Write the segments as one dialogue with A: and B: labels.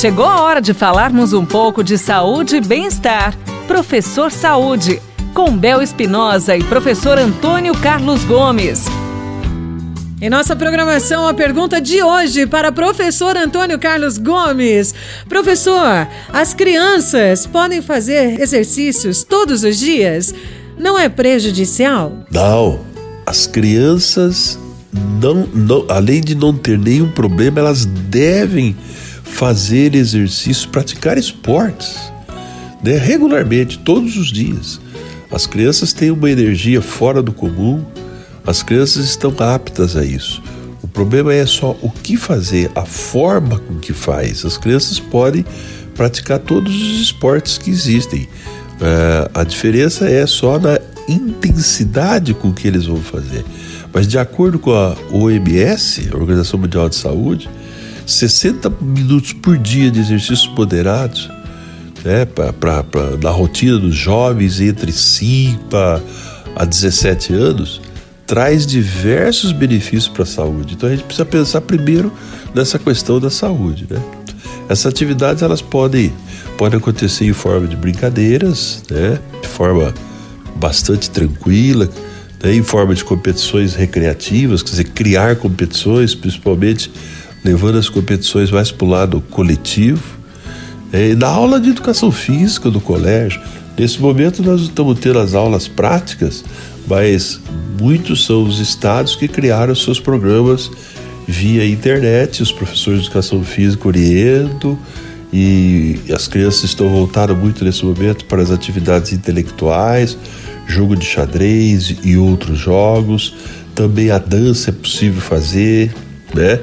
A: Chegou a hora de falarmos um pouco de saúde e bem-estar. Professor Saúde, com Bel Espinosa e professor Antônio Carlos Gomes.
B: Em nossa programação, a pergunta de hoje para professor Antônio Carlos Gomes. Professor, as crianças podem fazer exercícios todos os dias? Não é prejudicial?
C: Não. As crianças, não, não, além de não ter nenhum problema, elas devem fazer exercícios, praticar esportes né, regularmente, todos os dias. As crianças têm uma energia fora do comum as crianças estão aptas a isso. O problema é só o que fazer, a forma com que faz. As crianças podem praticar todos os esportes que existem. Uh, a diferença é só na intensidade com que eles vão fazer. Mas de acordo com a OMS, a Organização Mundial de Saúde, 60 minutos por dia de exercícios moderados, né, pra, na rotina dos jovens entre 5 a 17 anos, traz diversos benefícios para a saúde. Então a gente precisa pensar primeiro nessa questão da saúde, né? Essas atividades elas podem, podem acontecer em forma de brincadeiras, né? De forma bastante tranquila, né? em forma de competições recreativas, quer dizer, criar competições, principalmente levando as competições mais para o lado coletivo. Né? E na aula de educação física do colégio, nesse momento nós estamos tendo as aulas práticas, mas muitos são os estados que criaram seus programas via internet, os professores de educação física orientam e as crianças estão voltadas muito nesse momento para as atividades intelectuais, jogo de xadrez e outros jogos. Também a dança é possível fazer, né?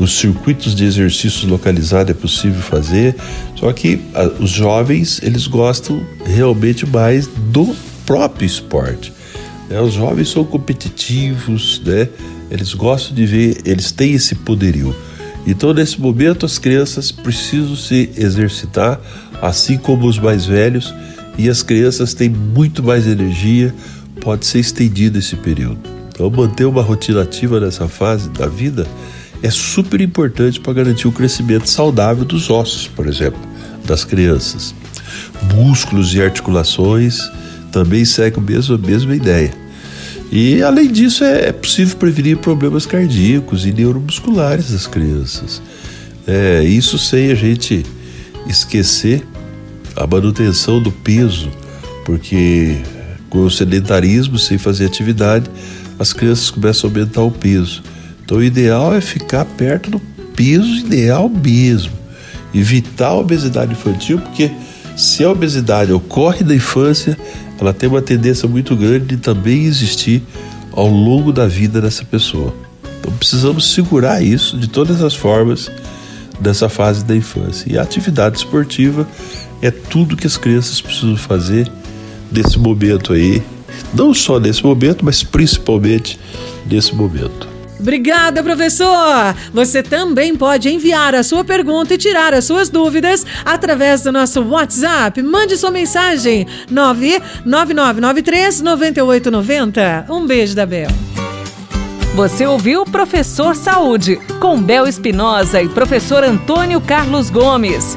C: Os circuitos de exercícios localizados é possível fazer. Só que a, os jovens eles gostam realmente mais do próprio esporte. Né? Os jovens são competitivos, né? eles gostam de ver, eles têm esse poderio. Então, nesse momento, as crianças precisam se exercitar, assim como os mais velhos, e as crianças têm muito mais energia, pode ser estendido esse período. Então, manter uma rotina ativa nessa fase da vida é super importante para garantir o crescimento saudável dos ossos, por exemplo, das crianças. Músculos e articulações também seguem a mesma, a mesma ideia. E além disso, é, é possível prevenir problemas cardíacos e neuromusculares das crianças. É, isso sem a gente esquecer a manutenção do peso, porque com o sedentarismo, sem fazer atividade, as crianças começam a aumentar o peso. Então o ideal é ficar perto do peso ideal mesmo. Evitar a obesidade infantil, porque se a obesidade ocorre na infância, ela tem uma tendência muito grande de também existir ao longo da vida dessa pessoa. Então precisamos segurar isso de todas as formas dessa fase da infância. E a atividade esportiva é tudo que as crianças precisam fazer nesse momento aí, não só nesse momento, mas principalmente nesse momento.
B: Obrigada, professor! Você também pode enviar a sua pergunta e tirar as suas dúvidas através do nosso WhatsApp. Mande sua mensagem 99993 9890. Um beijo da Bel.
A: Você ouviu Professor Saúde, com Bel Espinosa e professor Antônio Carlos Gomes.